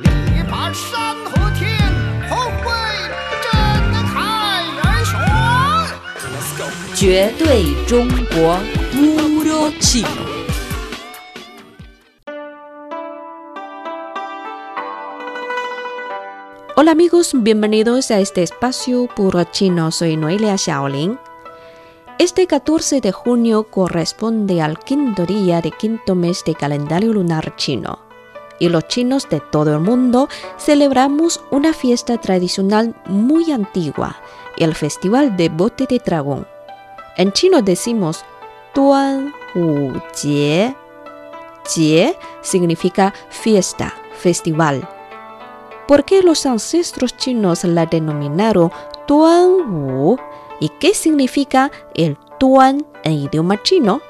力拔山河天，宏伟震撼人群。绝对中国 Puro Chino. Hola amigos, bienvenidos a este espacio Puro Chino. Soy Noelia Xiaolin. Este 14 de junio corresponde al quinto día de quinto mes de calendario lunar chino. Y los chinos de todo el mundo celebramos una fiesta tradicional muy antigua, el Festival de Bote de Dragón. En chino decimos Tuan Wu Jie. Jie significa fiesta, festival. ¿Por qué los ancestros chinos la denominaron Tuan Wu? ¿Y qué significa el Tuan en idioma chino?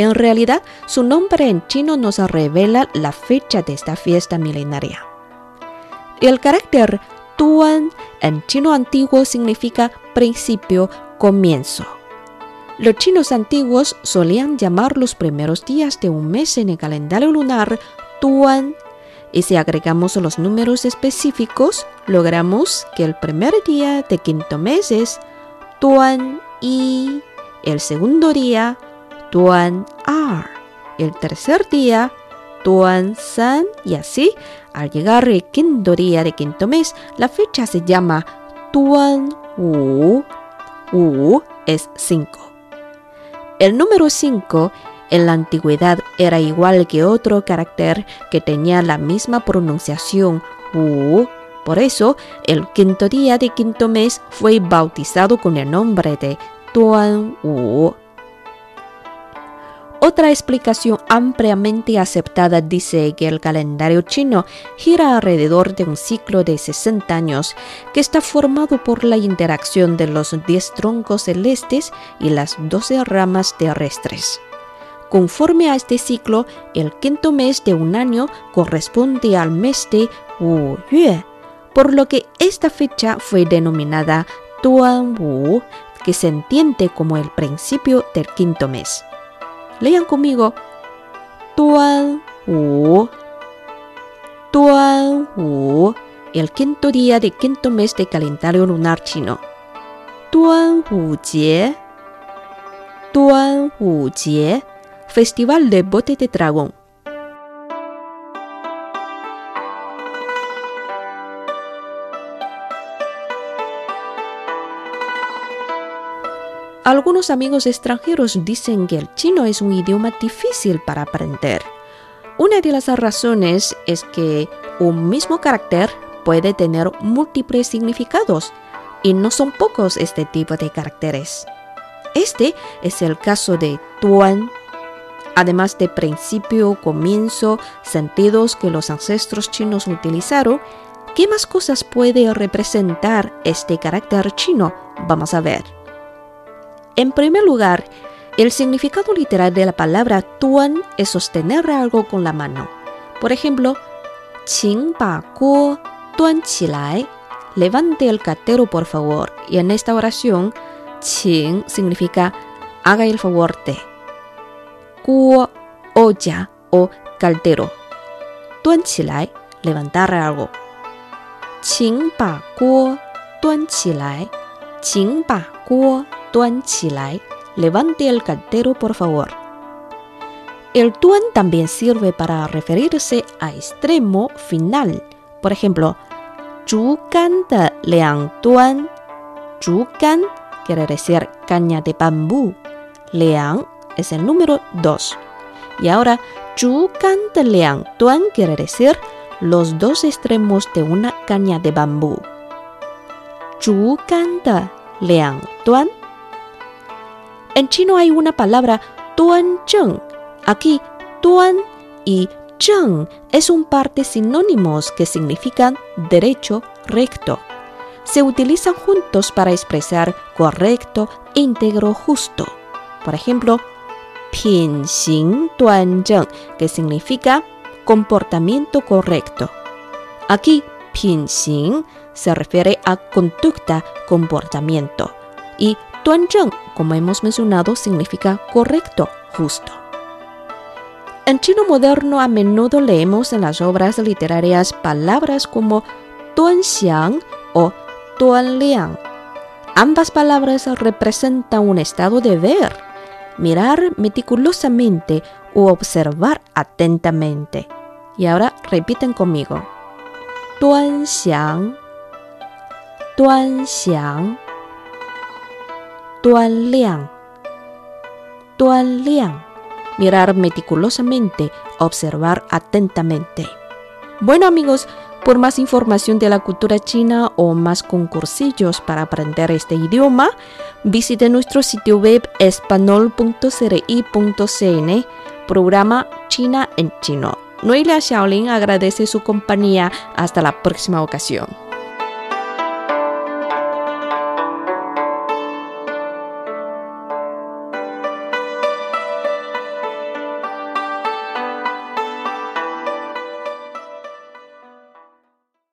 En realidad, su nombre en chino nos revela la fecha de esta fiesta milenaria. El carácter Tuan en chino antiguo significa principio, comienzo. Los chinos antiguos solían llamar los primeros días de un mes en el calendario lunar Tuan y si agregamos los números específicos, logramos que el primer día de quinto mes es Tuan y el segundo día Tuan Ar, el tercer día Tuan San y así, al llegar el quinto día de quinto mes, la fecha se llama Tuan Wu. Wu es 5. El número 5 en la antigüedad era igual que otro carácter que tenía la misma pronunciación Wu. Por eso, el quinto día de quinto mes fue bautizado con el nombre de Tuan Wu. Otra explicación ampliamente aceptada dice que el calendario chino gira alrededor de un ciclo de 60 años que está formado por la interacción de los 10 troncos celestes y las 12 ramas terrestres. Conforme a este ciclo, el quinto mes de un año corresponde al mes de Wu Yue, por lo que esta fecha fue denominada Tuan Wu, que se entiende como el principio del quinto mes. Lean conmigo. Tuan Wu. Tuan Wu. El quinto día de quinto mes de calendario lunar chino. Tuan Wu Jie. Tuan Wu Jie. Festival de Bote de Dragón. Algunos amigos extranjeros dicen que el chino es un idioma difícil para aprender. Una de las razones es que un mismo carácter puede tener múltiples significados y no son pocos este tipo de caracteres. Este es el caso de tuan, además de principio, comienzo, sentidos que los ancestros chinos utilizaron. ¿Qué más cosas puede representar este carácter chino? Vamos a ver. En primer lugar, el significado literal de la palabra tuan es sostener algo con la mano. Por ejemplo, qing ba guo tuan qilai. Levante el catero, por favor. Y en esta oración, qing significa haga el favor de. Guo, olla o caldero. Tuan qilai, levantar algo. Qing ba guo tuan qilai. Qing ba guo tuan chilai, levante el caldero por favor. El tuan también sirve para referirse a extremo final. Por ejemplo, zhu gan de liang tuan. Zhu gan quiere decir caña de bambú. Liang es el número 2. Y ahora, zhu gan de liang tuan quiere decir los dos extremos de una caña de bambú. Zhu gan de liang tuan en chino hay una palabra tuan zheng. Aquí tuan y zheng es un par de sinónimos que significan derecho, recto. Se utilizan juntos para expresar correcto, íntegro, justo. Por ejemplo, pin xing tuan zheng, que significa comportamiento correcto. Aquí, pin xing se refiere a conducta, comportamiento. Y Tuanzheng, como hemos mencionado, significa correcto, justo. En chino moderno a menudo leemos en las obras literarias palabras como tuanxiang o tuanliang. Ambas palabras representan un estado de ver, mirar meticulosamente o observar atentamente. Y ahora repiten conmigo. Tuanxiang, tuanxiang, tuanliang, tuanliang mirar meticulosamente, observar atentamente. Bueno amigos, por más información de la cultura china o más concursillos para aprender este idioma, visite nuestro sitio web espanol.cri.cn, programa China en chino. Noelia Xiaolin agradece su compañía. Hasta la próxima ocasión.